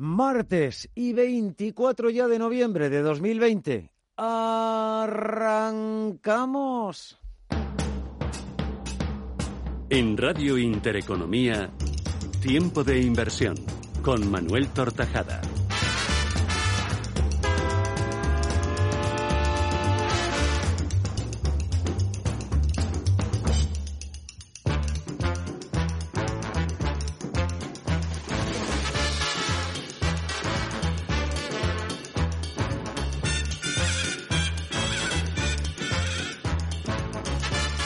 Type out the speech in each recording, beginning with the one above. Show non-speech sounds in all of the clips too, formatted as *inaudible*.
Martes y 24 ya de noviembre de 2020. Arrancamos. En Radio Intereconomía, Tiempo de Inversión, con Manuel Tortajada.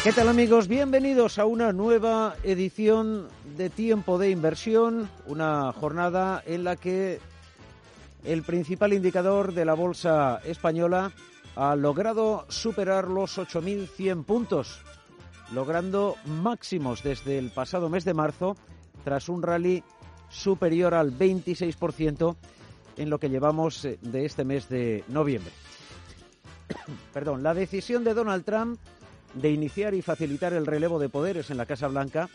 ¿Qué tal amigos? Bienvenidos a una nueva edición de Tiempo de Inversión, una jornada en la que el principal indicador de la bolsa española ha logrado superar los 8.100 puntos, logrando máximos desde el pasado mes de marzo tras un rally superior al 26% en lo que llevamos eh, de este mes de noviembre. *coughs* Perdón, la decisión de Donald Trump de iniciar y facilitar el relevo de poderes en la Casa Blanca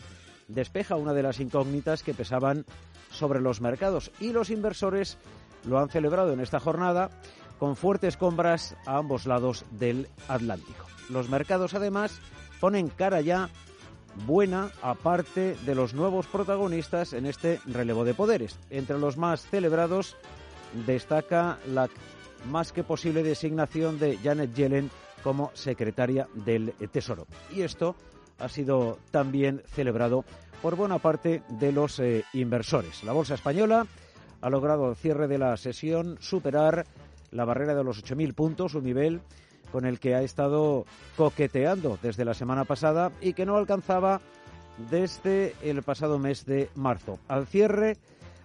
despeja una de las incógnitas que pesaban sobre los mercados y los inversores lo han celebrado en esta jornada con fuertes compras a ambos lados del Atlántico. Los mercados además ponen cara ya buena aparte de los nuevos protagonistas en este relevo de poderes. Entre los más celebrados destaca la más que posible designación de Janet Yellen como secretaria del Tesoro. Y esto ha sido también celebrado por buena parte de los eh, inversores. La Bolsa Española ha logrado al cierre de la sesión superar la barrera de los 8.000 puntos, un nivel con el que ha estado coqueteando desde la semana pasada y que no alcanzaba desde el pasado mes de marzo. Al cierre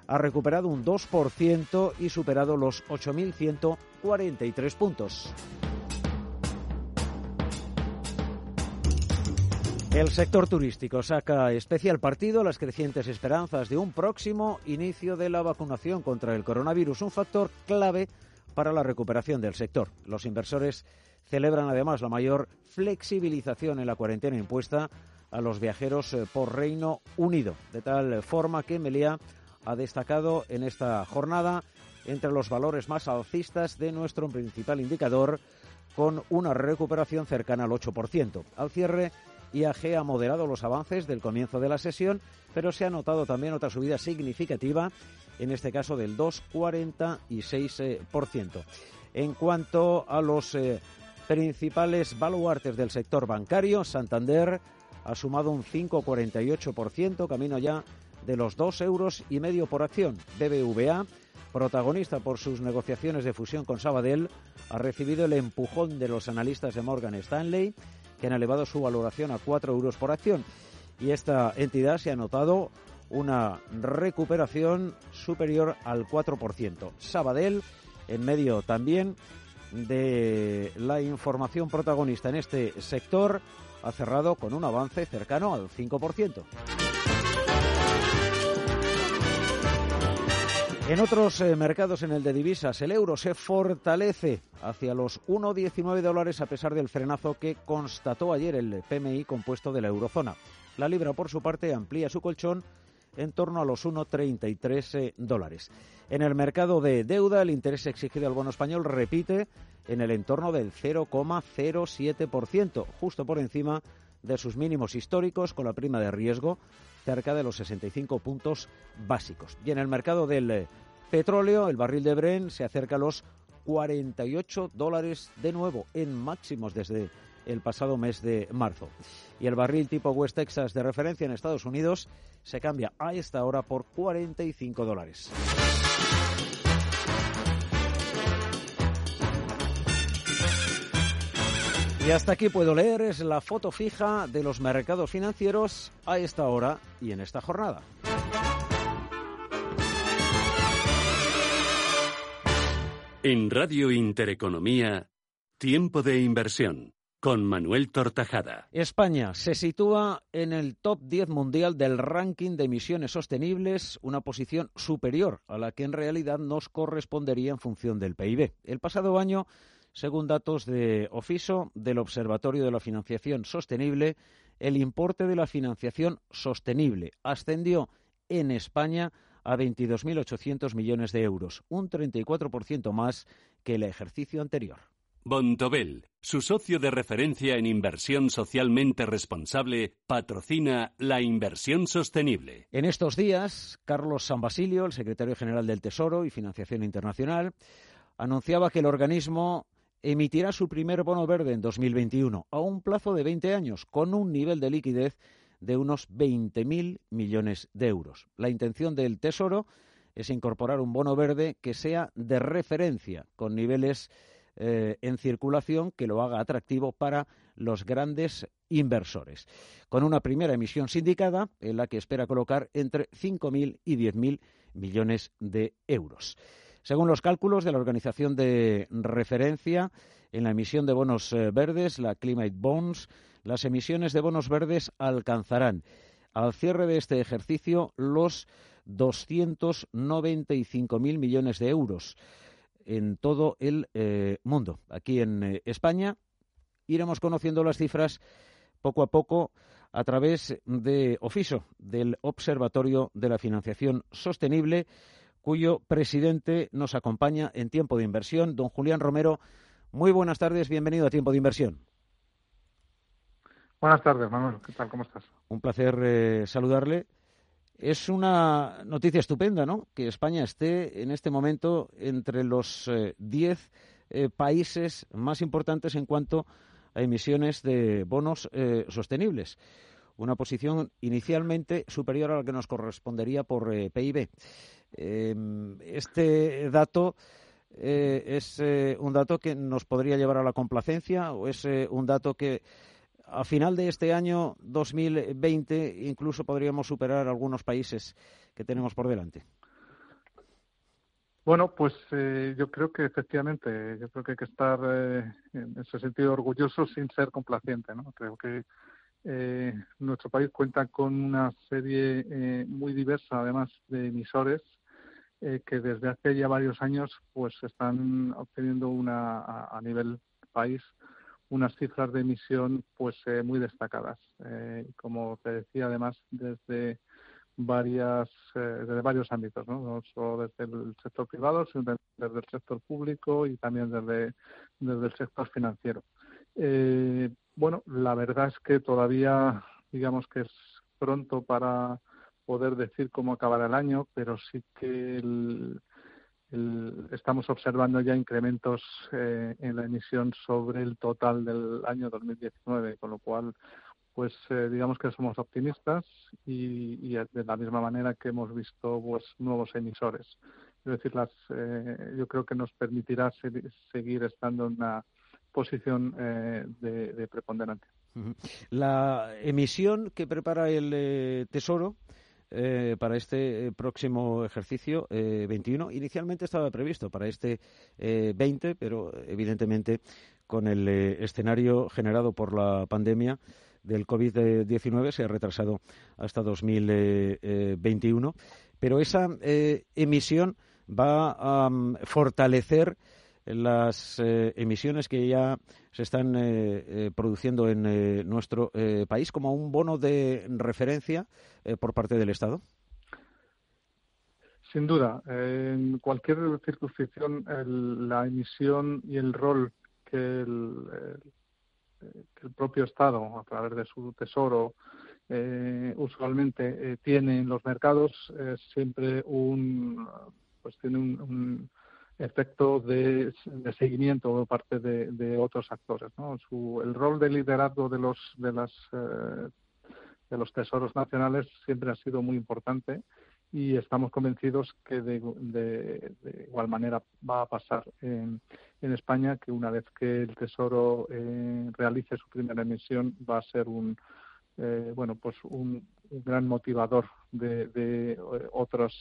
ha recuperado un 2% y superado los 8.143 puntos. El sector turístico saca especial partido a las crecientes esperanzas de un próximo inicio de la vacunación contra el coronavirus, un factor clave para la recuperación del sector. Los inversores celebran además la mayor flexibilización en la cuarentena impuesta a los viajeros eh, por Reino Unido, de tal forma que Melia ha destacado en esta jornada entre los valores más alcistas de nuestro principal indicador, con una recuperación cercana al 8%. Al cierre, IAG ha moderado los avances del comienzo de la sesión, pero se ha notado también otra subida significativa, en este caso del 2,46%. En cuanto a los eh, principales baluartes del sector bancario, Santander ha sumado un 5,48%, camino ya de los 2 euros y medio por acción. BBVA, protagonista por sus negociaciones de fusión con Sabadell, ha recibido el empujón de los analistas de Morgan Stanley que han elevado su valoración a 4 euros por acción. Y esta entidad se ha notado una recuperación superior al 4%. Sabadell, en medio también de la información protagonista en este sector, ha cerrado con un avance cercano al 5%. En otros eh, mercados, en el de divisas, el euro se fortalece hacia los 1,19 dólares a pesar del frenazo que constató ayer el PMI compuesto de la eurozona. La libra, por su parte, amplía su colchón en torno a los 1,33 eh, dólares. En el mercado de deuda, el interés exigido al bono español repite en el entorno del 0,07%, justo por encima de sus mínimos históricos, con la prima de riesgo cerca de los 65 puntos básicos. Y en el mercado del eh, petróleo, el barril de Bren se acerca a los 48 dólares de nuevo, en máximos desde el pasado mes de marzo. Y el barril tipo West Texas de referencia en Estados Unidos se cambia a esta hora por 45 dólares. Y hasta aquí puedo leer, es la foto fija de los mercados financieros a esta hora y en esta jornada. En Radio Intereconomía, Tiempo de Inversión, con Manuel Tortajada. España se sitúa en el top 10 mundial del ranking de emisiones sostenibles, una posición superior a la que en realidad nos correspondería en función del PIB. El pasado año, según datos de Ofiso, del Observatorio de la Financiación Sostenible, el importe de la financiación sostenible ascendió en España a 22.800 millones de euros, un 34% más que el ejercicio anterior. Bontobel, su socio de referencia en inversión socialmente responsable, patrocina la inversión sostenible. En estos días, Carlos San Basilio, el secretario general del Tesoro y Financiación Internacional, anunciaba que el organismo emitirá su primer bono verde en 2021 a un plazo de 20 años con un nivel de liquidez de unos 20.000 millones de euros. La intención del Tesoro es incorporar un bono verde que sea de referencia, con niveles eh, en circulación que lo haga atractivo para los grandes inversores, con una primera emisión sindicada en la que espera colocar entre 5.000 y 10.000 millones de euros. Según los cálculos de la organización de referencia en la emisión de bonos eh, verdes, la Climate Bonds, las emisiones de bonos verdes alcanzarán al cierre de este ejercicio los 295.000 millones de euros en todo el eh, mundo. Aquí en eh, España iremos conociendo las cifras poco a poco a través de Ofiso, del Observatorio de la Financiación Sostenible, cuyo presidente nos acompaña en tiempo de inversión, don Julián Romero. Muy buenas tardes, bienvenido a Tiempo de Inversión. Buenas tardes, Manuel. ¿Qué tal? ¿Cómo estás? Un placer eh, saludarle. Es una noticia estupenda, ¿no? Que España esté en este momento entre los 10 eh, eh, países más importantes en cuanto a emisiones de bonos sostenibles. Una posición inicialmente superior a la que nos correspondería por PIB. Em, este dato es un dato que nos podría llevar a la complacencia o es un dato que a final de este año 2020 incluso podríamos superar algunos países que tenemos por delante. Bueno, pues eh, yo creo que efectivamente, yo creo que hay que estar eh, en ese sentido orgulloso sin ser complaciente, ¿no? Creo que eh, nuestro país cuenta con una serie muy diversa, además, de emisores que desde hace ya varios años, pues están obteniendo una a nivel país unas cifras de emisión pues eh, muy destacadas. Eh, como te decía, además, desde varias eh, desde varios ámbitos, ¿no? solo desde el sector privado, sino desde el sector público y también desde, desde el sector financiero. bueno, la verdad es que todavía, digamos que es pronto para poder decir cómo acabará el año, pero sí que el, estamos observando ya incrementos eh, en la emisión sobre el total del año 2019, con lo cual, pues eh, digamos que somos optimistas y, de la misma manera que hemos visto pues nuevos emisores. Es decir, las, eh, yo creo que nos permitirá seguir estando en una posición de, de preponderancia. La emisión que prepara el Tesoro eh, para este eh, próximo ejercicio 21. Eh, Inicialmente estaba previsto para este 20, pero evidentemente con el escenario generado por la pandemia del COVID-19 se ha retrasado hasta 2021. Pero esa emisión va a mm, fortalecer las eh, emisiones que ya se están eh, eh, produciendo en nuestro país como un bono de referencia por parte del Estado? Sin duda. En cualquier circunscripción, la emisión y el rol que el, el, propio Estado, a través de su tesoro, usualmente tiene en los mercados, es siempre un, pues tiene un efecto de, seguimiento por parte de, otros actores. ¿no? el rol de liderazgo de los de las eh, de los tesoros nacionales siempre ha sido muy importante y estamos convencidos que de, igual manera va a pasar en, España que una vez que el tesoro eh, realice su primera emisión va a ser un eh, bueno pues un, un gran motivador de, otras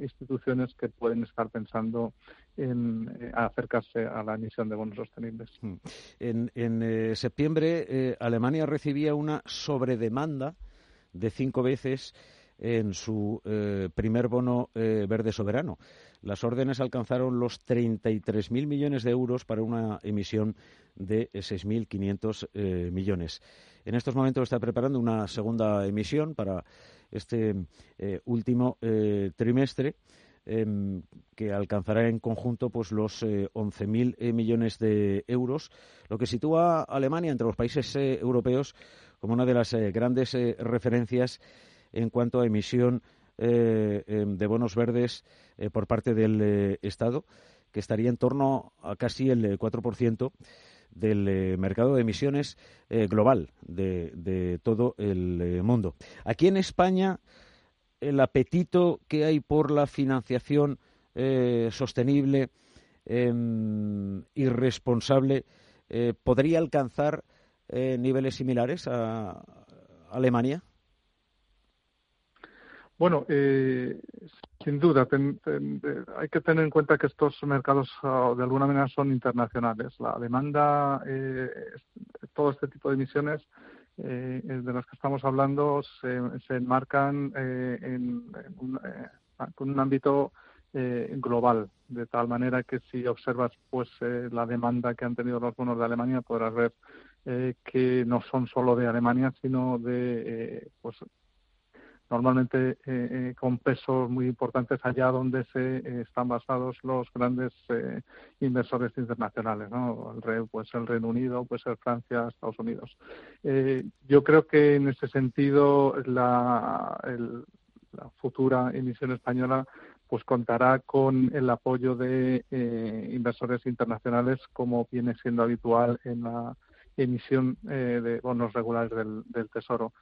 instituciones que pueden estar pensando en acercarse a la emisión de bonos sostenibles. Hmm. En, septiembre, Alemania recibía una sobredemanda de cinco veces en su primer bono verde soberano. Las órdenes alcanzaron los 33.000 millones de euros para una emisión de 6.500 eh, millones. En estos momentos está preparando una segunda emisión para este eh, último eh, trimestre. Em, que alcanzará en conjunto pues los 11.000 millones de euros, lo que sitúa a Alemania entre los países europeos como una de las grandes referencias en cuanto a emisión em, de bonos verdes por parte del Estado, que estaría en torno a casi el 4% del eh, mercado de emisiones eh, global de, todo el eh, mundo. Aquí en España, el apetito que hay por la financiación sostenible em, y responsable podría alcanzar niveles similares a Alemania. Bueno, eh, sin duda, hay que tener en cuenta que estos mercados ah, de alguna manera son internacionales. La demanda, eh, todo este tipo de emisiones eh, de las que estamos hablando se, enmarcan en, un, con un ámbito global, de tal manera que si observas pues la demanda que han tenido los bonos de Alemania podrás ver que no son solo de Alemania, sino de pues normalmente eh, eh, con pesos muy importantes allá donde se eh, están basados los grandes inversores internacionales, ¿no? El, pues el Reino Unido, puede ser Francia, Estados Unidos. yo creo que en ese sentido la futura emisión española pues contará con el apoyo de inversores internacionales como viene siendo habitual en la emisión de bonos regulares del Tesoro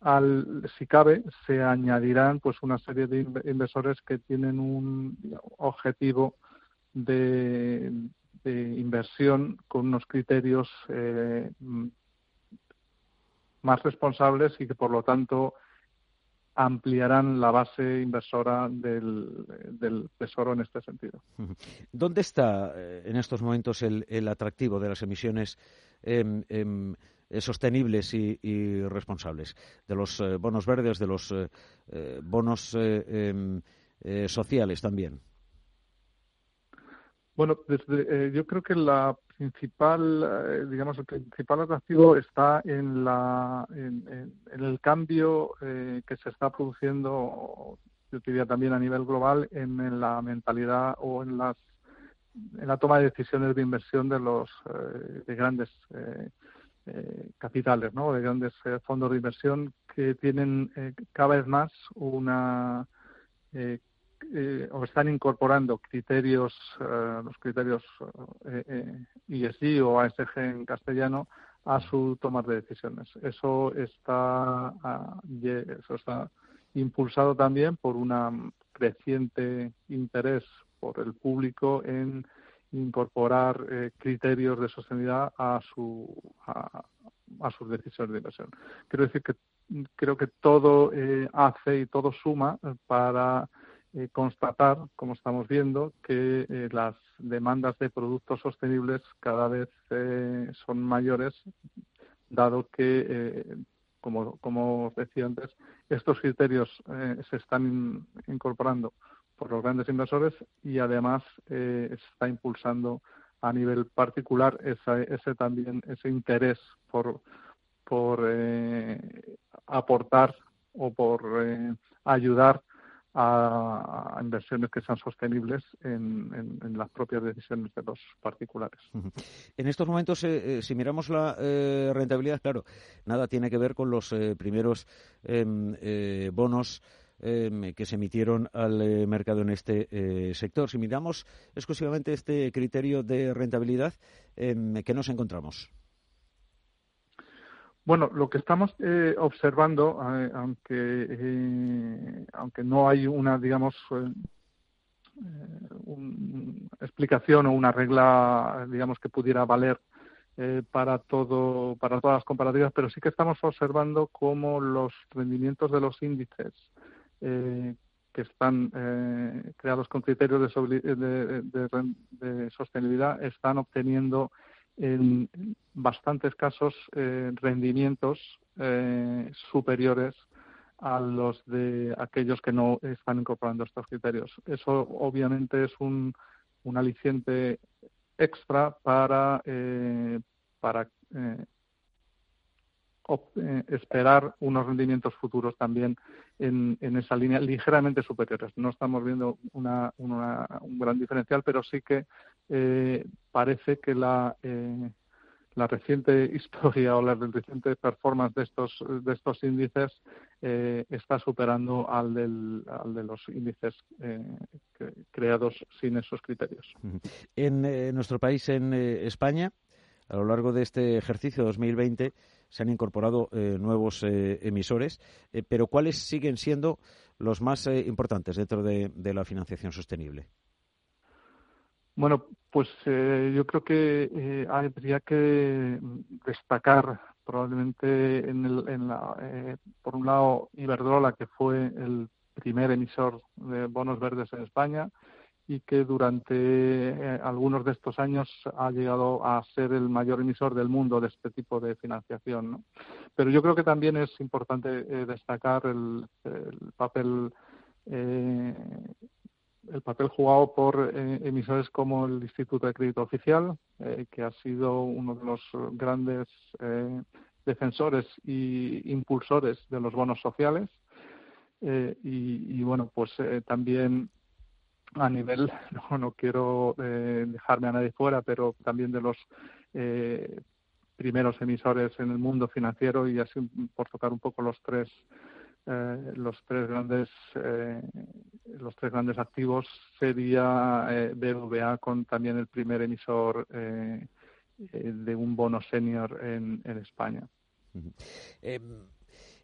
al, si cabe, se añadirán pues una serie de inversores que tienen un objetivo de, inversión con unos criterios eh, más responsables y que por lo tanto ampliarán la base inversora del, Tesoro en este sentido. *laughs* ¿Dónde está eh, en estos momentos el, atractivo de las emisiones eh, sostenibles y, responsables, de los eh, bonos verdes, de los eh, bonos em, sociales también. Bueno, yo creo que la principal, digamos, el principal atractivo está en, la, en, el cambio que se está produciendo, yo diría también a nivel global, en, la mentalidad o en las en la toma de decisiones de inversión de los de grandes eh, capitales, ¿no? de grandes eh, fondos de inversión que tienen eh, cada vez más una o están incorporando criterios, los criterios ESG o ASG en castellano a su toma de decisiones. Eso está, ah, eso está impulsado también por un creciente interés por el público en incorporar eh, criterios de sostenibilidad a, su, a, sus decisiones de inversión. Quiero decir que creo que todo eh, hace y todo suma para eh, constatar, como estamos viendo, que las demandas de productos sostenibles cada vez son mayores, dado que, como, como decía antes, estos criterios se están incorporando por los grandes inversores y además eh, está impulsando a nivel particular ese también ese interés por por eh, aportar o por eh, ayudar a, inversiones que sean sostenibles en, las propias decisiones de los particulares. En estos momentos, si miramos la rentabilidad, claro, nada tiene que ver con los primeros em, bonos Em, que se emitieron al eh, mercado en este eh, sector. Si miramos exclusivamente este criterio de rentabilidad, em, ¿qué nos encontramos? Bueno, lo que estamos eh, observando, aunque aunque no hay una, digamos, explicación o una regla, digamos, que pudiera valer eh, para todo para todas las comparativas, pero sí que estamos observando cómo los rendimientos de los índices eh, que están eh, creados con criterios de, sostenibilidad están obteniendo en bastantes casos rendimientos superiores a los de aquellos que no están incorporando estos criterios. Eso obviamente es un, un aliciente extra para, eh, para eh, eh, esperar unos rendimientos futuros también en, en, esa línea ligeramente superiores. No estamos viendo una, una, un gran diferencial, pero sí que parece que la la reciente historia o la reciente performance de estos de estos índices eh, está superando al, del, de los índices eh, creados sin esos criterios. En eh, nuestro país, en España, a lo largo de este ejercicio 2020 se han incorporado nuevos emisores, pero ¿cuáles siguen siendo los más importantes dentro de la financiación sostenible? Bueno, pues eh, yo creo que eh, habría que destacar probablemente en, el, en la, eh, por un lado Iberdrola, que fue el primer emisor de bonos verdes en España y que durante algunos de estos años ha llegado a ser el mayor emisor del mundo de este tipo de financiación. ¿no? Pero yo creo que también es importante destacar el, el papel eh, el papel jugado por eh, emisores como el Instituto de Crédito Oficial, eh, que ha sido uno de los grandes eh, defensores y impulsores de los bonos sociales. Y, bueno, pues también a nivel, *laughs* no, no quiero dejarme a nadie fuera, pero también de los primeros emisores en el mundo financiero y así por tocar un poco los tres eh, los tres grandes eh, los tres grandes activos sería eh, con también el primer emisor eh, de un bono senior en, España. Em,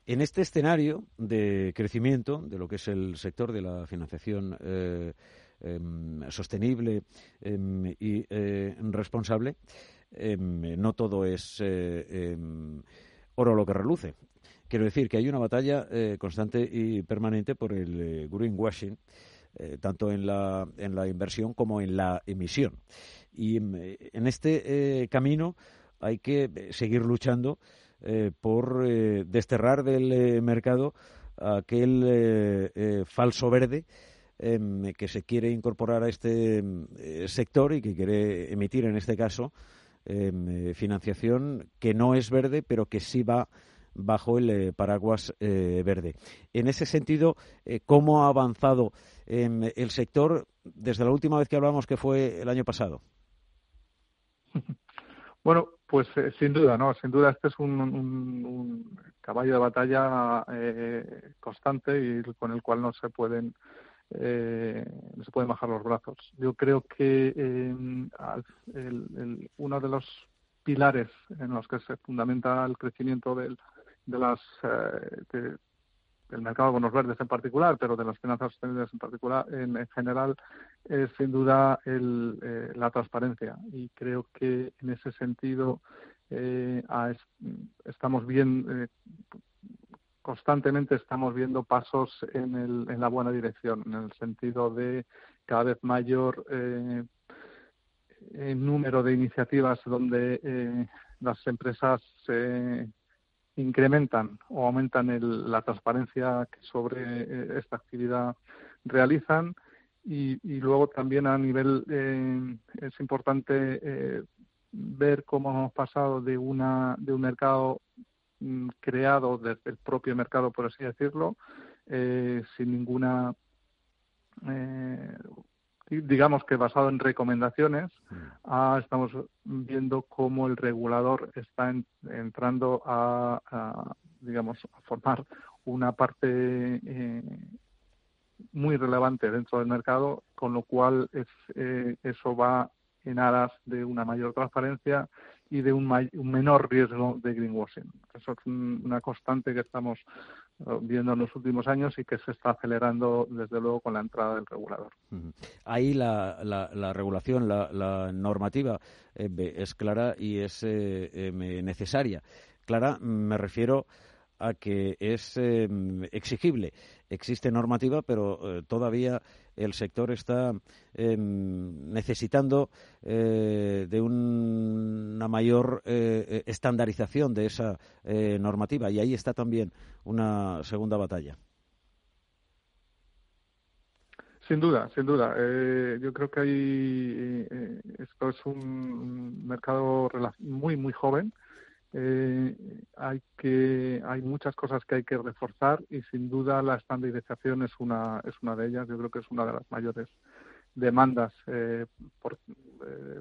en este escenario de crecimiento de lo que es el sector de la financiación em, sostenible em, y responsable, no todo es oro lo que reluce. Quiero decir que hay una batalla eh, constante y permanente por el eh, greenwashing, eh, tanto en la, en la inversión como en la emisión. Y en este camino hay que seguir luchando por desterrar del mercado aquel falso verde em, que se quiere incorporar a este sector y que quiere emitir, en este caso, em, financiación que no es verde, pero que sí va bajo el eh, paraguas eh, verde. En ese sentido, eh, ¿cómo ha avanzado el sector desde la última vez que hablamos, que fue el año pasado? *laughs* Bueno, pues sin duda, ¿no? Sin duda este es un, caballo de batalla constante y con el cual no se pueden no se pueden bajar los brazos. Yo creo que uno de los pilares en los que se fundamenta el crecimiento del, de las eh, del mercado de bonos verdes en particular, pero de las finanzas sostenibles en particular, en, general, es sin duda el, eh, la transparencia. Y creo que en ese sentido eh, estamos bien, constantemente estamos viendo pasos en, el, en la buena dirección, en el sentido de cada vez mayor número de iniciativas donde las empresas se incrementan o aumentan el, la transparencia que sobre eh, esta actividad realizan. Y, luego también a nivel eh, es importante eh, ver cómo hemos pasado de una de un mercado creado desde el propio mercado por así decirlo sin ninguna digamos que basado en recomendaciones, mm. ah, estamos viendo cómo el regulador está entrando a, digamos, a formar una parte eh, muy relevante dentro del mercado, con lo cual es, eh, eso va en aras de una mayor transparencia y de un, menor riesgo de greenwashing. Eso es una constante que estamos eh, viendo en los últimos años y que se está acelerando desde luego con la entrada del regulador. Ahí la, la, regulación, la, normativa eh, es clara y es necesaria. Clara, me refiero a que es em, exigible. Existe normativa, pero eh, todavía el sector está em, necesitando eh, de una mayor eh, estandarización de esa normativa y ahí está también una segunda batalla. Sin duda, sin duda. yo creo que hay, esto es un mercado muy, muy joven eh, hay que hay muchas cosas que hay que reforzar y sin duda la estandarización es una es una de ellas. Yo creo que es una de las mayores demandas eh, por, eh,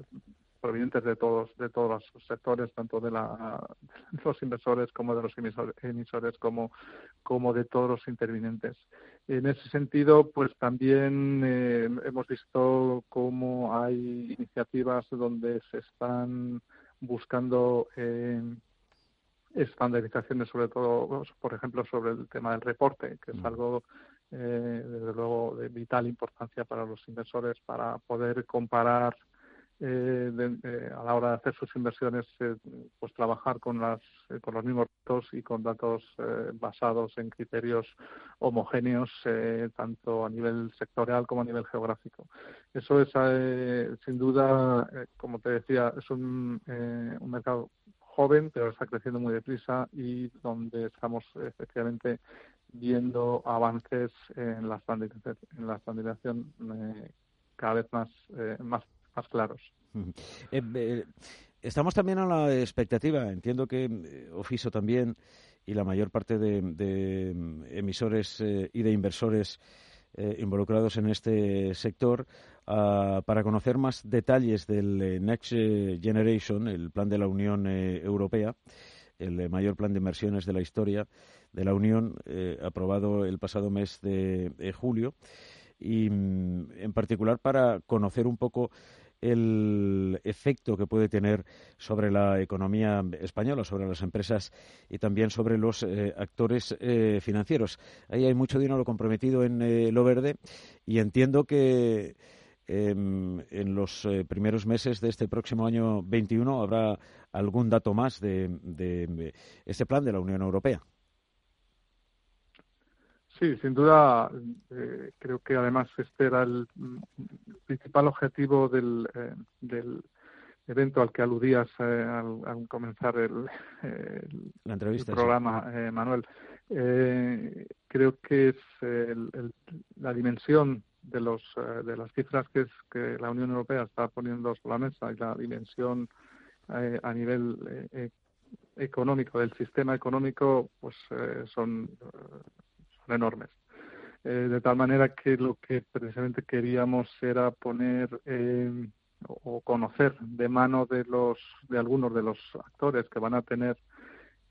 provenientes de todos de todos los sectores tanto de, la, los inversores como de los emisores, como como de todos los intervinientes. En ese sentido pues también eh, hemos visto cómo hay iniciativas donde se están buscando eh, estandarizaciones, sobre todo, por ejemplo, sobre el tema del reporte, que es mm. algo, eh, desde luego, de vital importancia para los inversores para poder comparar eh, a la hora de hacer sus inversiones, pues trabajar con, las, con los mismos datos y con datos basados en criterios homogéneos, tanto a nivel sectorial como a nivel geográfico. Eso es, sin duda, como te decía, es un, un mercado joven, pero está creciendo muy deprisa y donde estamos efectivamente viendo avances en la estandarización, en la estandarización eh, cada vez más, eh, más, más claros. Eh, estamos también a la expectativa, entiendo que Ofiso también y la mayor parte de, emisores y de inversores involucrados en este sector Ah, para conocer más detalles del eh, Next Generation, el plan de la Unión eh, Europea, el eh, mayor plan de inversiones de la historia de la Unión, aprobado el pasado mes de, julio, y mm, en particular para conocer un poco el efecto que puede tener sobre la economía española, sobre las empresas y también sobre los actores financieros. Ahí hay mucho dinero comprometido en lo verde y entiendo que Em, en los eh, primeros meses de este próximo año 21 habrá algún dato más de, este plan de la Unión Europea. Sí, sin duda, eh, creo que además este era el principal objetivo del, eh, del evento al que aludías al, comenzar el, *laughs* la entrevista, programa, Manuel. creo que es la dimensión de los eh, de las cifras que es que la Unión Europea está poniendo sobre la mesa y la dimensión eh, a nivel eh, económico del sistema económico pues son, enormes. De tal manera que lo que precisamente queríamos era poner o conocer de mano de los de algunos de los actores que van a tener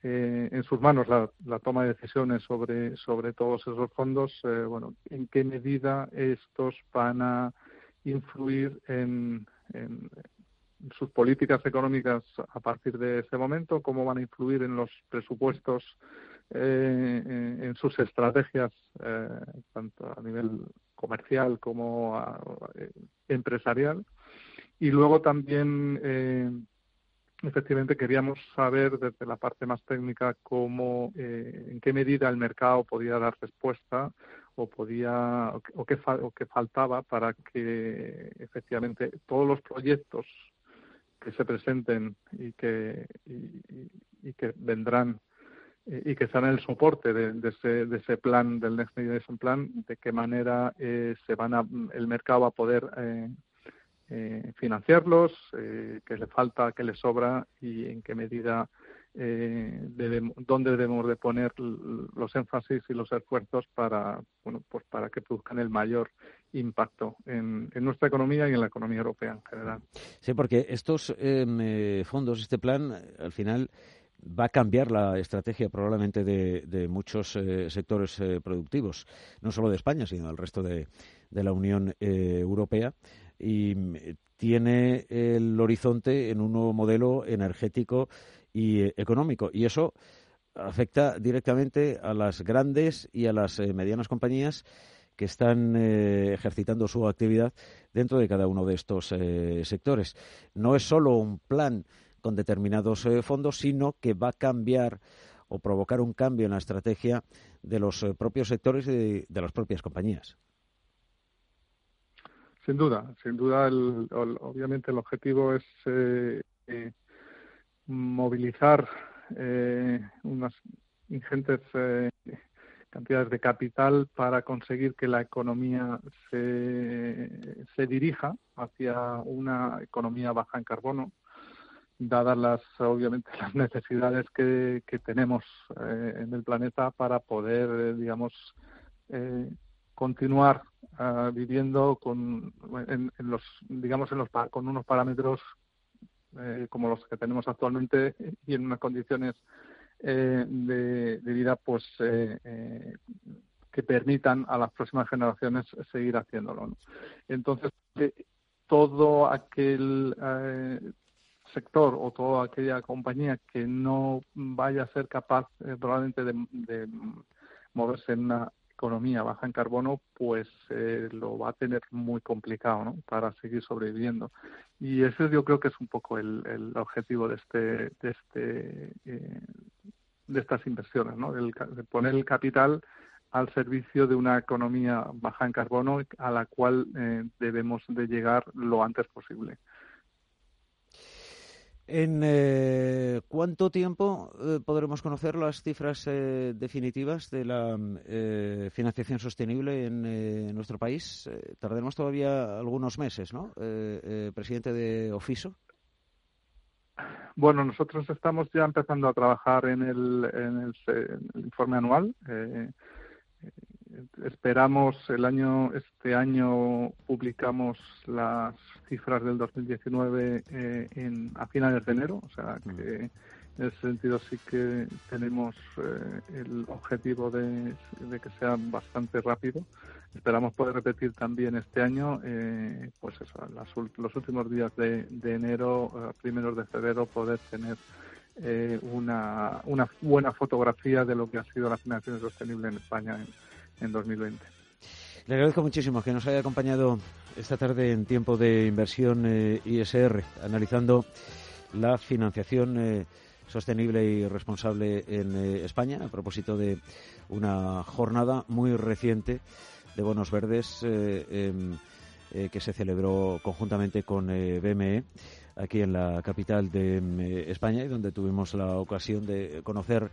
eh, en sus manos la, toma de decisiones sobre, sobre todos esos fondos, eh, bueno, en qué medida estos van a influir en, sus políticas económicas a partir de ese momento, cómo van a influir en los presupuestos, eh, en, sus estrategias, tanto a nivel comercial como empresarial. Y luego también efectivamente queríamos saber desde la parte más técnica cómo, eh, en qué medida el mercado podía dar respuesta o podía o, qué, o qué faltaba para que efectivamente todos los proyectos que se presenten y que y, que vendrán y que serán el soporte de, ese, de ese plan del Next Generation Plan, de qué manera eh, se van a, el mercado va a poder eh, eh, financiarlos, eh, qué le falta, qué le sobra y en qué medida, eh, debemos, dónde debemos de poner los énfasis y los esfuerzos para, bueno, pues para que produzcan el mayor impacto en, nuestra economía y en la economía europea en general. Sí, porque estos em, eh, fondos, este plan, al final va a cambiar la estrategia probablemente de, muchos sectores productivos, no solo de España, sino del resto de, de la Unión Europea y mm, tiene el horizonte en un nuevo modelo energético y eh, económico. Y eso afecta directamente a las grandes y a las eh, medianas compañías que están eh, ejercitando su actividad dentro de cada uno de estos sectores. No es solo un plan con determinados fondos, sino que va a cambiar o provocar un cambio en la estrategia de los propios sectores y de las propias compañías. Sin duda, sin duda, el, obviamente el objetivo es eh, eh, movilizar eh, unas ingentes cantidades de capital para conseguir que la economía se, se dirija hacia una economía baja en carbono, dadas las obviamente *laughs* las necesidades que, que tenemos en el planeta para poder, digamos, continuar ah, viviendo con en, los digamos en los con unos parámetros eh, como los que tenemos actualmente *laughs* y en unas condiciones eh, de, vida pues eh, que permitan a las próximas generaciones seguir haciéndolo entonces todo aquel sector o toda aquella compañía que no vaya a ser capaz probablemente de, de moverse en una economía baja en carbono, pues eh, lo va a tener muy complicado ¿no? para seguir sobreviviendo. Y ese yo creo que es un poco el, el objetivo de este, de este, eh, de estas inversiones, ¿no? de poner el capital al servicio de una economía baja en carbono a la cual eh, debemos de llegar lo antes posible. ¿En eh, cuánto tiempo eh, podremos conocer las cifras eh, definitivas de la financiación sostenible en nuestro país? tardaremos todavía algunos meses, ¿no? presidente de Ofiso. Bueno, nosotros estamos ya empezando a trabajar en el, en el informe anual esperamos el año este año publicamos las cifras del 2019 eh, en a finales de enero o sea que en ese sentido sí que tenemos eh, el objetivo de, que sea bastante rápido. Esperamos poder repetir también este año eh, pues eso los últimos días de, enero primeros de febrero poder tener una, una buena fotografía de lo que ha sido la financiación sostenible en España en, en 2020. Le agradezco muchísimo que nos haya acompañado esta tarde en tiempo de inversión eh, ISR, analizando la financiación eh, sostenible y responsable en eh, España, a propósito de una jornada muy reciente de bonos verdes em, que se celebró conjuntamente con BME aquí en la capital de em, España y donde tuvimos la ocasión de conocer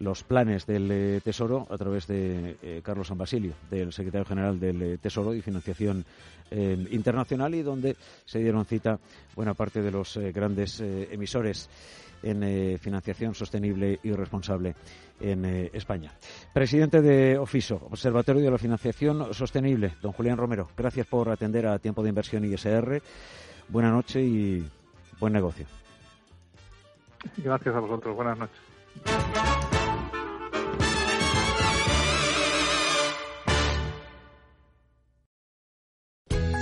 los planes del eh, Tesoro a través de eh, Carlos San Basilio, del secretario general del eh, Tesoro y Financiación Internacional, y donde se dieron cita buena parte de los grandes emisores en financiación sostenible y responsable en España. Presidente de Ofiso, Observatorio de la Financiación Sostenible, don Julián Romero, gracias por atender a Tiempo de Inversión ISR. Buena noche y buen negocio. Gracias a vosotros. Buenas noches.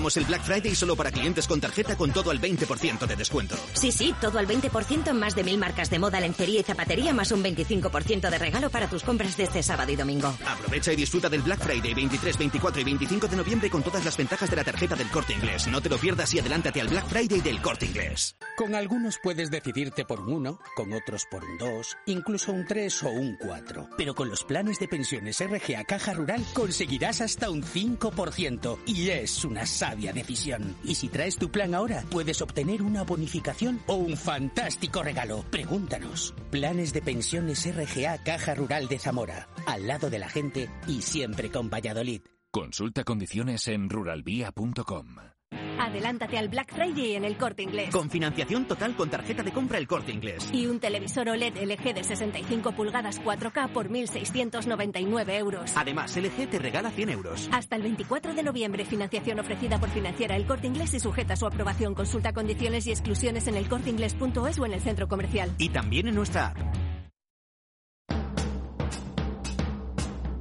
El Black Friday solo para clientes con tarjeta con todo al 20% de descuento. Sí, sí, todo al 20% en más de mil marcas de moda, lencería y zapatería, más un 25% de regalo para tus compras de este sábado y domingo. Aprovecha y disfruta del Black Friday 23, 24 y 25 de noviembre con todas las ventajas de la tarjeta del Corte Inglés. No te lo pierdas y adelántate al Black Friday del Corte Inglés. Con algunos puedes decidirte por un 1, con otros por un 2, incluso un 3 o un 4. Pero con los planes de pensiones RGA Caja Rural conseguirás hasta un 5% y es una decisión. Y si traes tu plan ahora, puedes obtener una bonificación o un fantástico regalo. Pregúntanos. Planes de pensiones RGA Caja Rural de Zamora. Al lado de la gente y siempre con Valladolid. Consulta condiciones en ruralvía.com. Adelántate al Black Friday en el Corte Inglés. Con financiación total con tarjeta de compra el Corte Inglés. Y un televisor OLED LG de 65 pulgadas 4K por 1.699 euros. Además, LG te regala 100 euros. Hasta el 24 de noviembre, financiación ofrecida por Financiera El Corte Inglés y sujeta a su aprobación. Consulta condiciones y exclusiones en elcorteinglés.es o en el centro comercial. Y también en nuestra app.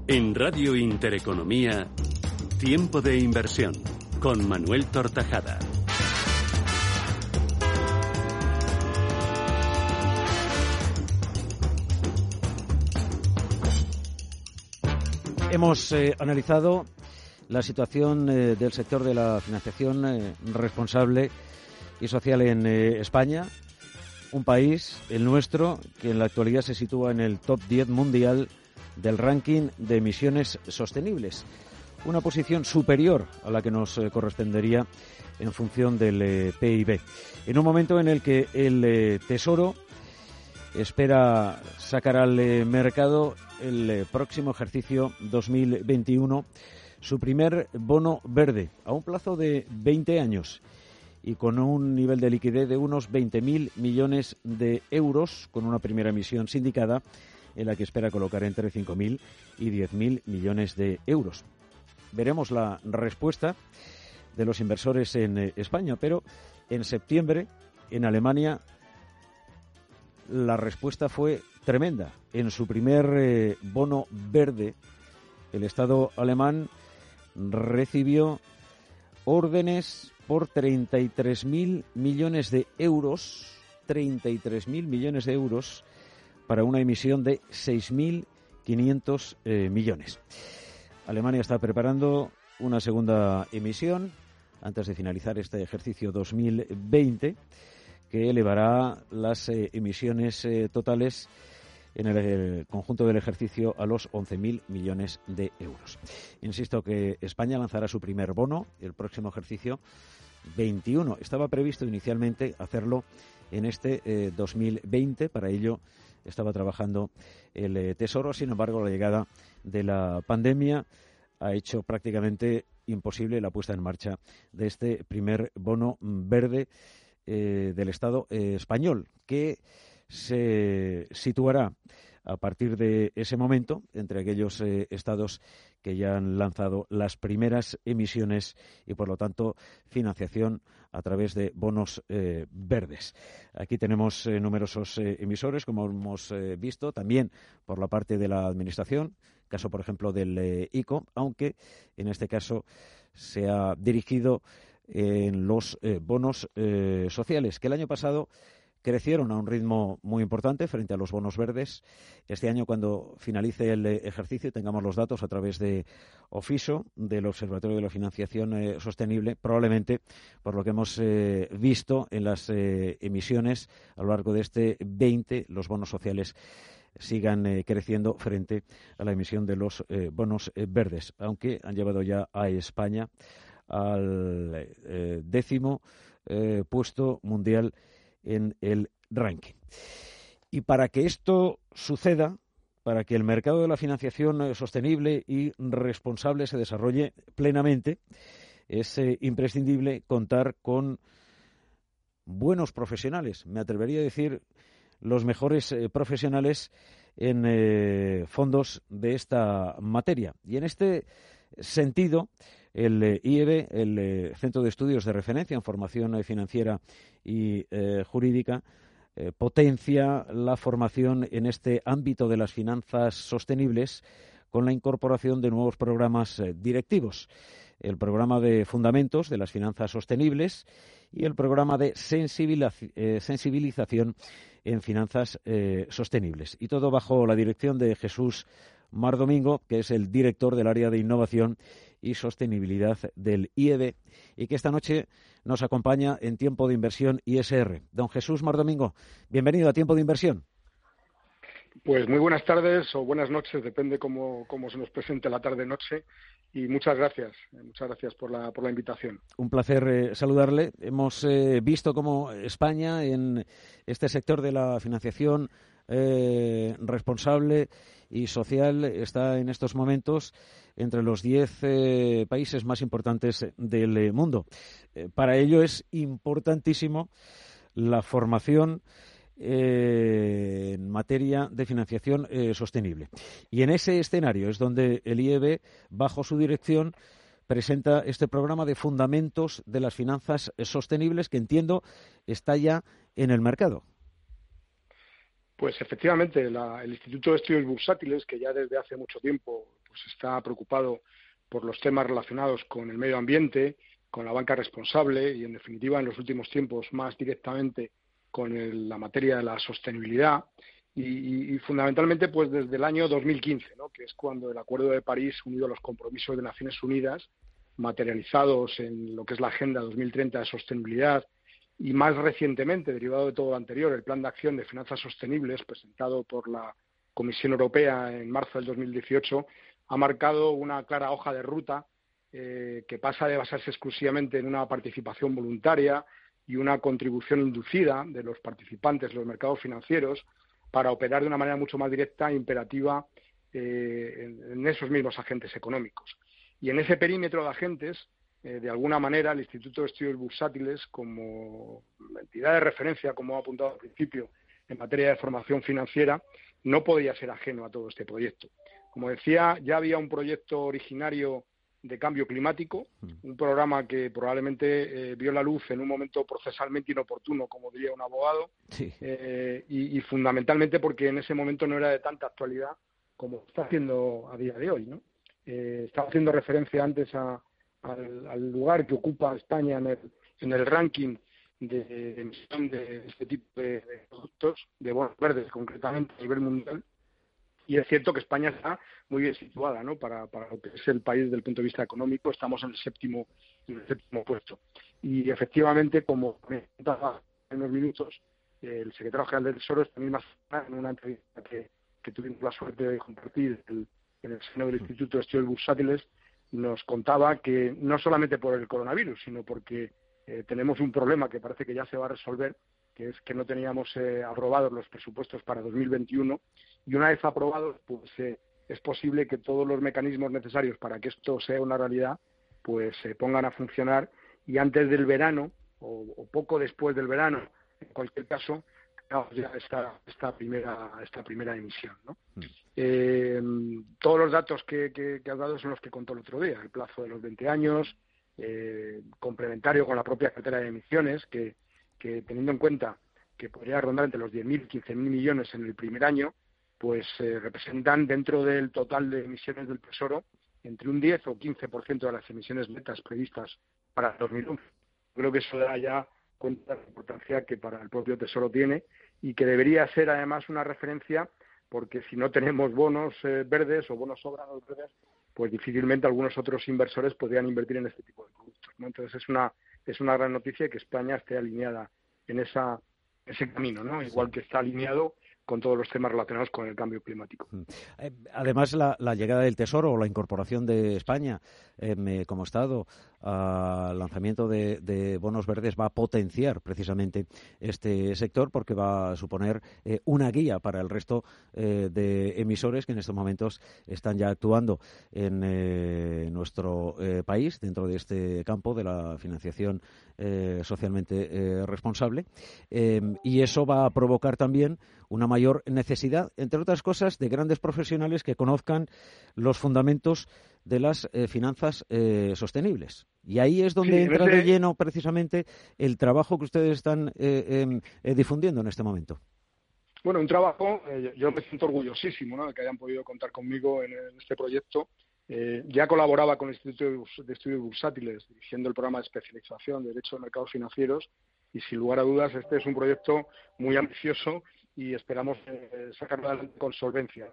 En Radio Intereconomía, Tiempo de Inversión, con Manuel Tortajada. Hemos eh, analizado la situación eh, del sector de la financiación eh, responsable y social en España, un país, el nuestro, que en la actualidad se sitúa en el top 10 mundial del ranking de emisiones sostenibles. Una posición superior a la que nos eh, correspondería en función del eh, PIB. En un momento en el que el eh, Tesoro espera sacar al mercado el próximo ejercicio 2021 su primer bono verde a un plazo de 20 años y con un nivel de liquidez de unos 20.000 millones de euros, con una primera emisión sindicada en la que espera colocar entre 5.000 y 10.000 millones de euros. Veremos la respuesta de los inversores en eh, España, pero en septiembre en Alemania la respuesta fue tremenda. En su primer eh, bono verde, el Estado alemán recibió órdenes por 33.000 millones de euros, 33.000 millones de euros para una emisión de 6.500 eh, millones. Alemania está preparando una segunda emisión antes de finalizar este ejercicio 2020 que elevará las eh, emisiones eh, totales en el, conjunto del ejercicio a los 11.000 millones de euros. Insisto que España lanzará su primer bono el próximo ejercicio 21. Estaba previsto inicialmente hacerlo en este 2020. Para ello estaba trabajando el eh, Tesoro. Sin embargo, la llegada de la pandemia ha hecho prácticamente imposible la puesta en marcha de este primer bono verde eh, del Estado eh, español, que se situará a partir de ese momento entre aquellos estados que ya han lanzado las primeras emisiones y, por lo tanto, financiación a través de bonos eh, verdes. Aquí tenemos eh, numerosos eh, emisores, como hemos visto, también por la parte de la Administración, caso, por ejemplo, del ICO, aunque en este caso se ha dirigido en los bonos sociales, que el año pasado crecieron a un ritmo muy importante frente a los bonos verdes. Este año, cuando finalice el ejercicio y tengamos los datos a través de OFISO, del Observatorio de la Financiación eh, Sostenible, probablemente, por lo que hemos eh, visto en las eh, emisiones a lo largo de este 20, los bonos sociales sigan creciendo frente a la emisión de los bonos verdes, aunque han llevado ya a España al décimo puesto mundial en el ranking. Y para que esto suceda, para que el mercado de la financiación eh, sostenible y responsable se desarrolle plenamente, es eh, imprescindible contar con buenos profesionales. Me atrevería a decir los mejores eh, profesionales en fondos de esta materia. Y en este sentido, el eh, IEB, el eh, Centro de Estudios de Referencia en Formación eh, Financiera y Jurídica, potencia la formación en este ámbito de las finanzas sostenibles con la incorporación de nuevos programas directivos. El programa de fundamentos de las finanzas sostenibles y el programa de sensibilización en finanzas sostenibles. Y todo bajo la dirección de Jesús Mar Domingo, que es el director del área de innovación y sostenibilidad del IEB y que esta noche nos acompaña en Tiempo de Inversión ISR. Don Jesús Mar Domingo, bienvenido a Tiempo de Inversión. Pues muy buenas tardes o buenas noches, depende cómo, cómo se nos presente la tarde-noche. Y muchas gracias, eh, muchas gracias por la, por la invitación. Un placer eh, saludarle. Hemos eh, visto cómo España en este sector de la financiación eh, responsable y social está en estos momentos entre los 10 eh, países más importantes del mundo. para ello es importantísimo la formación en materia de financiación sostenible. Y en ese escenario es donde el IEB, bajo su dirección, presenta este programa de fundamentos de las finanzas sostenibles que entiendo está ya en el mercado. Pues efectivamente, el Instituto de Estudios Bursátiles, que ya desde hace mucho tiempo pues está preocupado por los temas relacionados con el medio ambiente, con la banca responsable y, en definitiva, en los últimos tiempos más directamente con la materia de la sostenibilidad y, fundamentalmente pues desde el año 2015, ¿no? que es cuando el Acuerdo de París, unido a los compromisos de Naciones Unidas, materializados en lo que es la Agenda 2030 de Sostenibilidad y más recientemente, derivado de todo lo anterior, el Plan de Acción de Finanzas Sostenibles presentado por la Comisión Europea en marzo del 2018, ha marcado una clara hoja de ruta eh, que pasa de basarse exclusivamente en una participación voluntaria y una contribución inducida de los participantes en los mercados financieros para operar de una manera mucho más directa e imperativa eh, en, esos mismos agentes económicos. Y en ese perímetro de agentes, eh, de alguna manera, el Instituto de Estudios Bursátiles, como entidad de referencia, como ha apuntado al principio, en materia de formación financiera, no podía ser ajeno a todo este proyecto. Como decía, ya había un proyecto originario de cambio climático, mm. un programa que probablemente eh, vio la luz en un momento procesalmente inoportuno, como diría un abogado, eh, y, fundamentalmente porque en ese momento no era de tanta actualidad como está haciendo a día de hoy. ¿no? Eh, estaba haciendo referencia antes al, lugar que ocupa España en el, en el ranking de, emisión de este tipo de, de productos, de bonos verdes concretamente a nivel mundial, y es cierto que España está muy bien situada ¿no? para, para lo que es el país desde el punto de vista económico. Estamos en el séptimo, en el séptimo puesto. Y efectivamente, como me contaba en unos minutos, el secretario general del Tesoro esta misma semana, en una entrevista que, tuvimos la suerte de compartir en el seno del Instituto de Estudios Bursátiles, nos contaba que no solamente por el coronavirus, sino porque eh, tenemos un problema que parece que ya se va a resolver, que es que no teníamos eh, aprobados los presupuestos para 2021 y una vez aprobados, pues eh, es posible que todos los mecanismos necesarios para que esto sea una realidad, pues se pongan a funcionar y antes del verano o, poco después del verano, en cualquier caso, ya esta, esta primera esta primera emisión. ¿no? Mm. Eh, todos los datos que, que, has dado son los que contó el otro día, el plazo de los 20 años, complementario con la propia cartera de emisiones, que, que teniendo en cuenta que podría rondar entre los 10.000 y 15.000 millones en el primer año, pues eh, representan dentro del total de emisiones del Tesoro entre un 10 o 15% de las emisiones netas previstas para 2011. Creo que eso da ya cuenta de la importancia que para el propio Tesoro tiene y que debería ser además una referencia porque si no tenemos bonos eh, verdes o bonos sobrados verdes, pues difícilmente algunos otros inversores podrían invertir en este tipo de productos. Entonces es una es una gran noticia que España esté alineada en esa, ese camino, ¿no? Igual que está alineado con todos los temas relacionados con el cambio climático. Mm. Eh, además, la, llegada del Tesoro o la incorporación de España eh, como Estado al lanzamiento de, bonos verdes va a potenciar precisamente este sector porque va a suponer eh, una guía para el resto de emisores que en estos momentos están ya actuando en nuestro país dentro de este campo de la financiación socialmente responsable. y eso va a provocar también una mayor necesidad, entre otras cosas, de grandes profesionales que conozcan los fundamentos de las eh, finanzas eh, sostenibles. Y ahí es donde entra de lleno precisamente el trabajo que ustedes están eh, em, difundiendo en este momento. Bueno, un trabajo, yo me siento orgullosísimo de que hayan podido contar conmigo en, este proyecto. ya colaboraba con el Instituto de Estudios Bursátiles, dirigiendo el programa de especialización de Derecho de Mercados Financieros, y sin lugar a dudas este es un proyecto muy ambicioso y esperamos eh, sacarlo adelante con solvencia.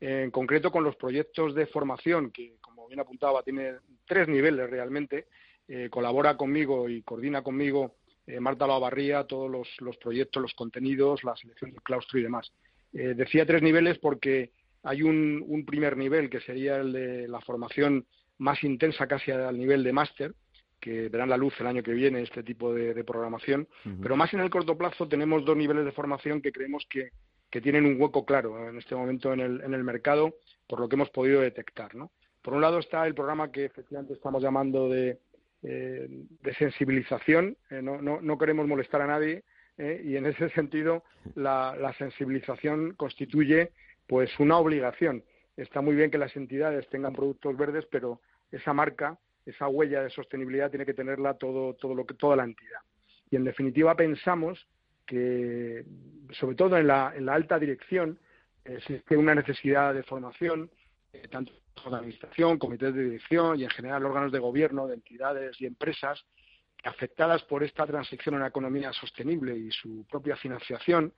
En concreto, con los proyectos de formación, que como bien apuntaba, tiene tres niveles realmente, eh, colabora conmigo y coordina conmigo eh, Marta Lavarría todos los, proyectos, los contenidos, la selección del claustro y demás. decía tres niveles porque hay un, primer nivel que sería el de la formación más intensa, casi al nivel de máster, que verán la luz el año que viene este tipo de, programación. Pero más en el corto plazo tenemos dos niveles de formación que creemos que, que tienen un hueco claro en este momento en el, en el mercado, por lo que hemos podido detectar. ¿no? Por un lado está el programa que efectivamente estamos llamando de, eh, sensibilización. Eh, no, no, no, queremos molestar a nadie eh, y en ese sentido la, la, sensibilización constituye pues una obligación. Está muy bien que las entidades tengan productos verdes, pero esa marca, esa huella de sostenibilidad tiene que tenerla todo, todo lo que, toda la entidad. Y en definitiva pensamos que, sobre todo en la, en la alta dirección, existe una necesidad de formación, eh, tanto de administración, comités de dirección y en general órganos de gobierno, de entidades y empresas afectadas por esta transición en la economía sostenible y su propia financiación,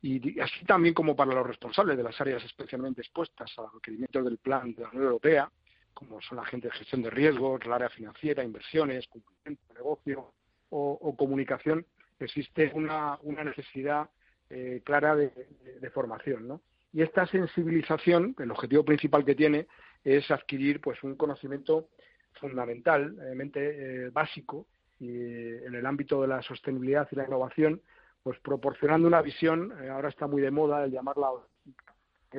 y así también como para los responsables de las áreas especialmente expuestas a los requerimientos del plan de la Unión Europea, como son la gente de gestión de riesgos, el área financiera, inversiones, cumplimiento negocio o, comunicación, existe una, necesidad eh, clara de, formación, ¿no? Y esta sensibilización, el objetivo principal que tiene es adquirir pues un conocimiento fundamental, eh, básico, y, eh, en el ámbito de la sostenibilidad y la innovación, pues proporcionando una visión, eh, ahora está muy de moda el llamarla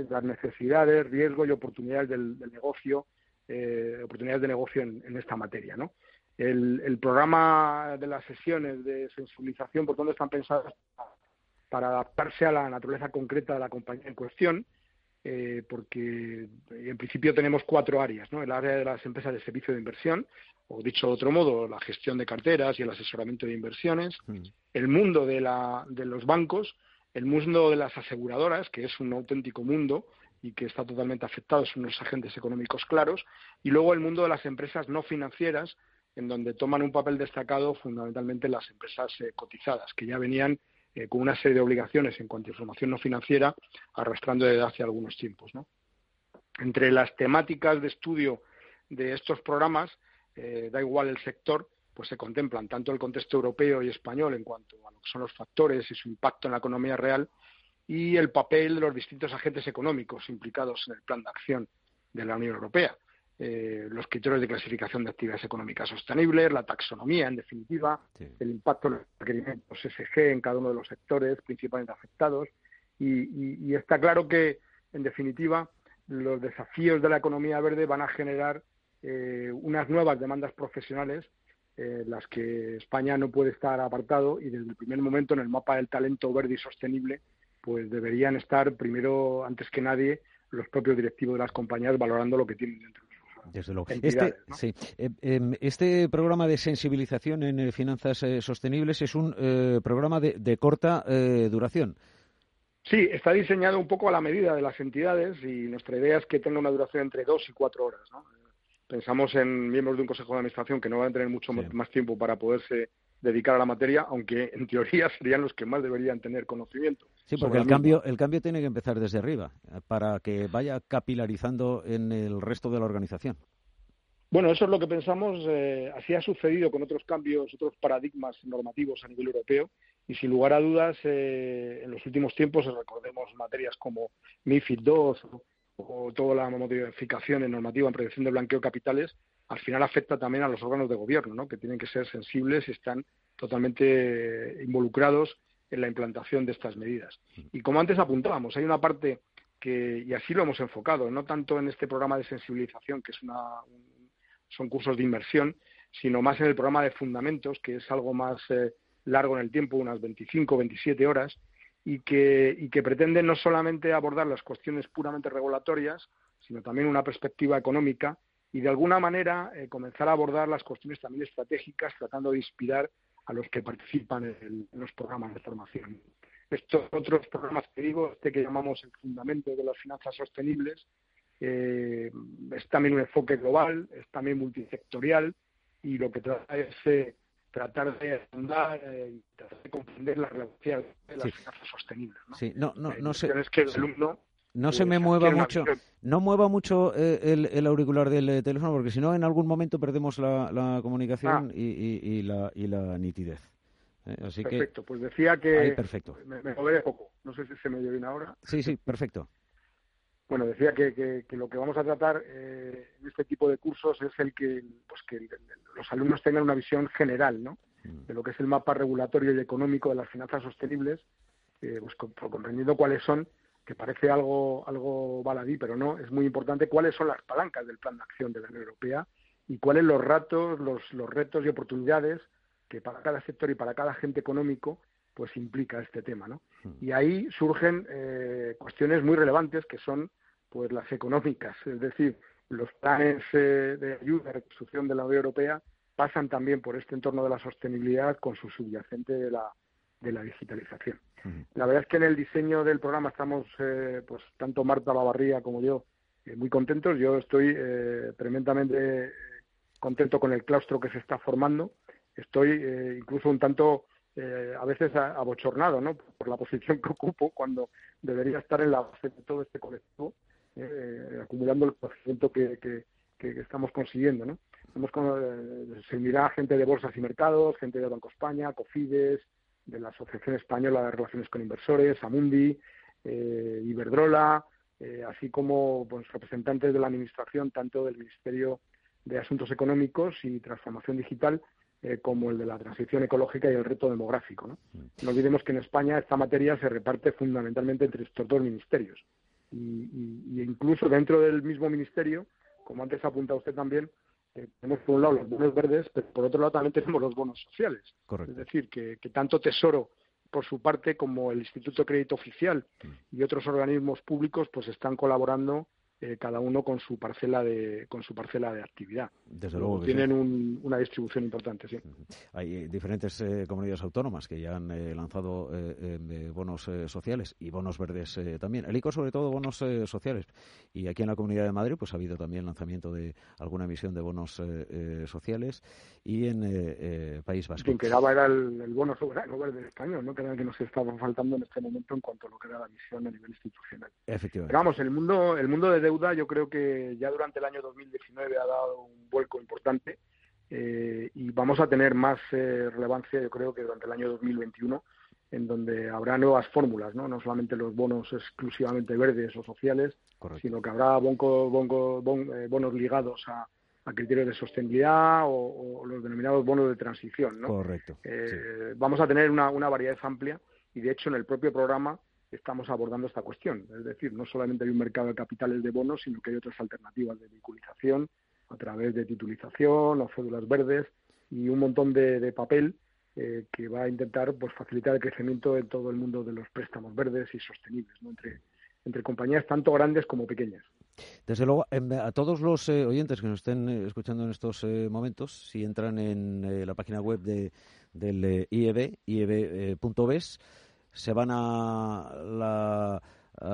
las necesidades, riesgos y oportunidades del, negocio, oportunidades de negocio en, esta materia, ¿no? El, el, programa de las sesiones de sensibilización, por tanto, están pensadas para adaptarse a la naturaleza concreta de la compañía en cuestión, eh, porque en principio tenemos cuatro áreas, ¿no? El área de las empresas de servicio de inversión, o dicho de otro modo, la gestión de carteras y el asesoramiento de inversiones, mm. el mundo de, la, de los bancos, el mundo de las aseguradoras, que es un auténtico mundo y que está totalmente afectado, son unos agentes económicos claros, y luego el mundo de las empresas no financieras, en donde toman un papel destacado fundamentalmente las empresas eh, cotizadas, que ya venían eh, con una serie de obligaciones en cuanto a información no financiera, arrastrando desde hace algunos tiempos. Entre las temáticas de estudio de estos programas, eh, da igual el sector, pues se contemplan tanto el contexto europeo y español en cuanto a lo que son los factores y su impacto en la economía real y el papel de los distintos agentes económicos implicados en el plan de acción de la Unión Europea. Eh, los criterios de clasificación de actividades económicas sostenibles, la taxonomía, en definitiva, el impacto de los requerimientos SG en cada uno de los sectores principalmente afectados. Y, está claro que, en definitiva, los desafíos de la economía verde van a generar eh, unas nuevas demandas profesionales, eh, las que España no puede estar apartado y desde el primer momento en el mapa del talento verde y sostenible, pues deberían estar primero, antes que nadie, los propios directivos de las compañías valorando lo que tienen dentro desde luego. Este, sí, eh, em, este programa de sensibilización en eh, finanzas eh, sostenibles es un programa de, corta duración. Sí, está diseñado un poco a la medida de las entidades y nuestra idea es que tenga una duración entre dos y cuatro horas. Pensamos en miembros de un consejo de administración que no van a tener mucho más tiempo para poderse dedicar a la materia, aunque en teoría *laughs* serían los que más deberían tener conocimiento. Sí, porque el cambio, el cambio tiene que empezar desde arriba para que vaya capilarizando en el resto de la organización. Bueno, eso es lo que pensamos. Eh, así ha sucedido con otros cambios, otros paradigmas normativos a nivel europeo. Y sin lugar a dudas, eh, en los últimos tiempos, recordemos materias como MIFID II o, o toda la modificación en normativa en prevención de blanqueo de capitales, al final afecta también a los órganos de gobierno, ¿no? que tienen que ser sensibles y están totalmente involucrados en la implantación de estas medidas. Y como antes apuntábamos, hay una parte que, y así lo hemos enfocado, no tanto en este programa de sensibilización, que es una, son cursos de inversión, sino más en el programa de fundamentos, que es algo más eh, largo en el tiempo, unas 25, 27 horas, y que, y que pretende no solamente abordar las cuestiones puramente regulatorias, sino también una perspectiva económica y de alguna manera eh, comenzar a abordar las cuestiones también estratégicas, tratando de inspirar a los que participan en, los programas de formación. Estos otros programas que digo, este que llamamos el fundamento de las finanzas sostenibles, eh, es también un enfoque global, es también multisectorial y lo que trata es eh, tratar de andar y tratar de comprender la relación de las finanzas sostenibles. ¿no? Sí, no, no, no sé. Es que el alumno no se me mueva mucho, no mueva mucho eh, el, auricular del eh, teléfono, porque si no, en algún momento perdemos la, comunicación ah. y, la, nitidez. Eh, así perfecto, pues decía que... perfecto. Me, me moveré poco, no sé si se me oye bien ahora. Sí, sí, perfecto. Bueno, decía que, lo que vamos a tratar en este tipo de cursos es el que, pues que los alumnos tengan una visión general, ¿no? Mm. De lo que es el mapa regulatorio y económico de las finanzas sostenibles pues comprendiendo cuáles son, que parece algo, algo baladí, pero no, es muy importante cuáles son las palancas del plan de acción de la Unión Europea y cuáles los ratos, los, los retos y oportunidades que para cada sector y para cada agente económico pues implica este tema, ¿no? Hmm. Y ahí surgen eh, cuestiones muy relevantes que son pues las económicas, es decir, los planes eh, de ayuda, de reconstrucción de la Unión Europea pasan también por este entorno de la sostenibilidad con su subyacente de la, de la digitalización. La verdad es que en el diseño del programa estamos, eh, pues tanto Marta Lavarría como yo, muy contentos. Yo estoy tremendamente contento con el claustro que se está formando. Estoy incluso un tanto eh, a veces abochornado ¿no? por la posición que ocupo cuando debería estar en la base de todo este colectivo, eh, acumulando el conocimiento que, que, estamos consiguiendo. ¿no? Hemos, eh, se unirá gente de bolsas y mercados, gente de Banco España, COFIDES, de la Asociación Española de Relaciones con Inversores, Amundi, eh, Iberdrola, así como pues, representantes de la Administración, tanto del Ministerio de Asuntos Económicos y Transformación Digital, eh, como el de la transición ecológica y el reto demográfico. ¿no? olvidemos que en España esta materia se reparte fundamentalmente entre estos dos ministerios. Y, incluso dentro del mismo ministerio, como antes ha apuntado usted también, eh, tenemos por un lado los bonos verdes, pero por otro lado también tenemos los bonos sociales. Es decir, que, tanto Tesoro por su parte como el Instituto de Crédito Oficial y otros organismos públicos pues están colaborando eh, cada uno con su parcela de con su parcela de actividad. Desde luego tienen una distribución importante, sí. Hay eh, diferentes eh, comunidades autónomas que ya han lanzado bonos sociales y bonos verdes también. El ICO sobre todo bonos sociales. Y aquí en la Comunidad de Madrid pues ha habido también lanzamiento de alguna emisión de bonos sociales y en País Vasco. Quien quedaba era el, bono soberano verde español, ¿no? que era el que nos estaba faltando en este momento en cuanto a lo que era la misión a nivel institucional. Efectivamente. Pero vamos, el mundo el mundo de deuda yo creo que ya durante el año 2019 ha dado un vuelco importante eh, y vamos a tener más eh, relevancia yo creo que durante el año 2021 en donde habrá nuevas fórmulas, ¿no? no solamente los bonos exclusivamente verdes o sociales, sino que habrá eh, bonos ligados a, criterios de sostenibilidad o, los denominados bonos de transición. ¿no? Correcto. Vamos a tener una, una variedad amplia y de hecho en el propio programa estamos abordando esta cuestión. Es decir, no solamente hay un mercado de capitales de bonos, sino que hay otras alternativas de vinculización a través de titulización o cédulas verdes y un montón de, papel eh, que va a intentar pues facilitar el crecimiento de todo el mundo de los préstamos verdes y sostenibles entre, entre compañías tanto grandes como pequeñas. Desde luego, em, a todos los eh, oyentes que nos estén eh, escuchando en estos momentos, si entran en la página web de, del IEB, ieb.bes, se van a la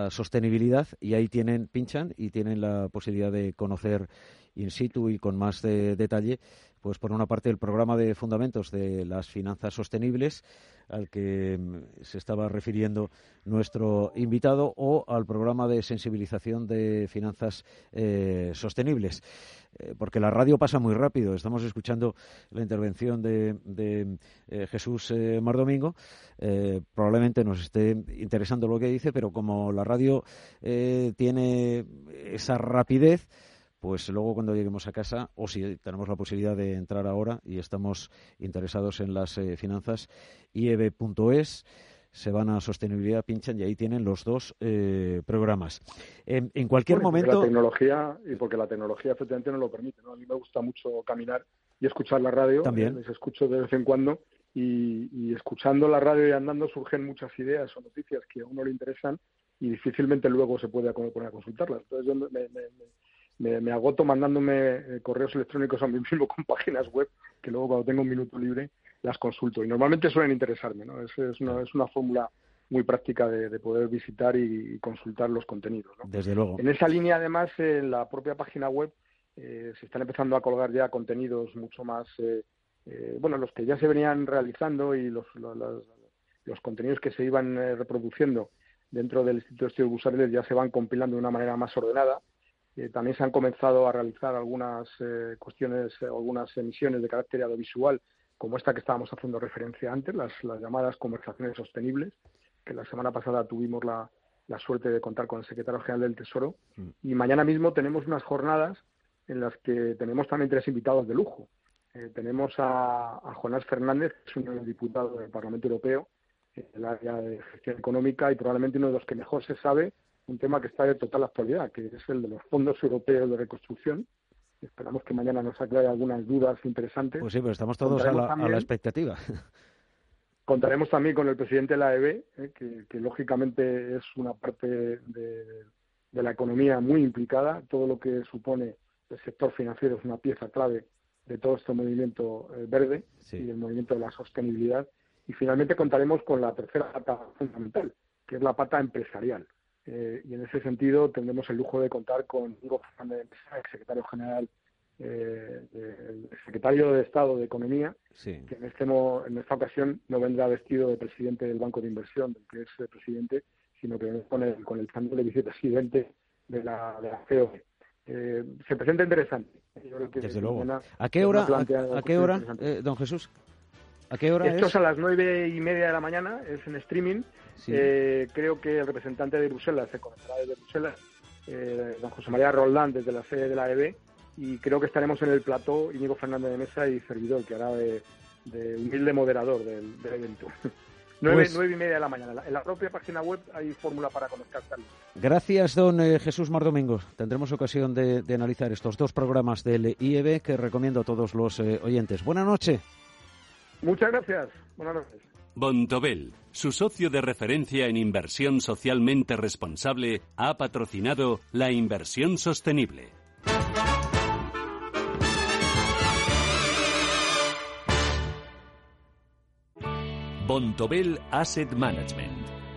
sostenibilidad y ahí tienen, pinchan y tienen la posibilidad de conocer in situ y con más detalle, pues por una parte el programa de fundamentos de las finanzas sostenibles al que mm, se estaba refiriendo nuestro invitado o al programa de sensibilización de finanzas eh, sostenibles. Eh, porque la radio pasa muy rápido. Estamos escuchando la intervención de, eh, Jesús Mardomingo. probablemente nos esté interesando lo que dice, pero como la radio tiene esa rapidez, pues luego cuando lleguemos a casa, o si tenemos la posibilidad de entrar ahora y estamos interesados en las eh, finanzas, ieb.es, se van a sostenibilidad, pinchan y ahí tienen los dos eh, programas. En, cualquier momento. La tecnología, y porque la tecnología efectivamente no lo permite. ¿no? A mí me gusta mucho caminar y escuchar la radio. También. Les escucho de vez en cuando. Y, escuchando la radio y andando surgen muchas ideas o noticias que a uno le interesan y difícilmente luego se puede poner a consultarlas. Entonces yo me, me, agoto mandándome eh, correos electrónicos a mí mismo *laughs* con páginas web que luego cuando tengo un minuto libre las consulto y normalmente suelen interesarme, ¿no? Es, es, una, es una fórmula muy práctica de, poder visitar y, consultar los contenidos. ¿no? Desde luego. En esa línea, además, en la propia página web eh, se están empezando a colgar ya contenidos mucho más, eh, bueno, los que ya se venían realizando y los, los, los contenidos que se iban reproduciendo dentro del Instituto de Estudios Busariles ya se van compilando de una manera más ordenada eh, también se han comenzado a realizar algunas eh, cuestiones, eh, algunas emisiones de carácter audiovisual, como esta que estábamos haciendo referencia antes, las, llamadas conversaciones sostenibles, que la semana pasada tuvimos la, suerte de contar con el secretario general del Tesoro. Mm. Y mañana mismo tenemos unas jornadas en las que tenemos también tres invitados de lujo. tenemos a, Jonás Fernández, que es un diputado del Parlamento Europeo, el área de gestión económica y probablemente uno de los que mejor se sabe un tema que está de total actualidad, que es el de los fondos europeos de reconstrucción. Esperamos que mañana nos aclare algunas dudas interesantes. Pues sí, pero estamos todos a la, expectativa. Contaremos también con el presidente de la EB, eh, que, lógicamente es una parte de, la economía muy implicada. Todo lo que supone el sector financiero es una pieza clave de todo este movimiento eh, verde y el movimiento de la sostenibilidad. Y finalmente contaremos con la tercera pata fundamental, que es la pata empresarial. Eh, y en ese sentido tendremos el lujo de contar con Hugo Fernández, ex secretario general, eh, el secretario de Estado de Economía, que en, este en esta ocasión no vendrá vestido de presidente del Banco de Inversión, del que es presidente, sino que viene con el, con el de vicepresidente de la, de la COE. Eh, se presenta interesante. Desde luego. ¿A qué hora, a, qué hora eh, don Jesús? ¿A qué hora Esto es? a las nueve y media de la mañana, es en streaming. Eh, creo que el representante de Bruselas se conectará desde Bruselas, eh, don José María Roldán, desde la sede de la EB, y creo que estaremos en el plató Íñigo Fernández de Mesa y servidor, que hará de, humilde moderador del, evento. *laughs* Pues nueve, y media de la mañana. En la propia página web hay fórmula para conectarse. Gracias, don eh, Jesús Mar Domingo. Tendremos ocasión de, analizar estos dos programas del IEB que recomiendo a todos los oyentes. Buenas noches. Muchas gracias. Buenas noches. Bontobel, su socio de referencia en inversión socialmente responsable, ha patrocinado la inversión sostenible. Bontobel Asset Management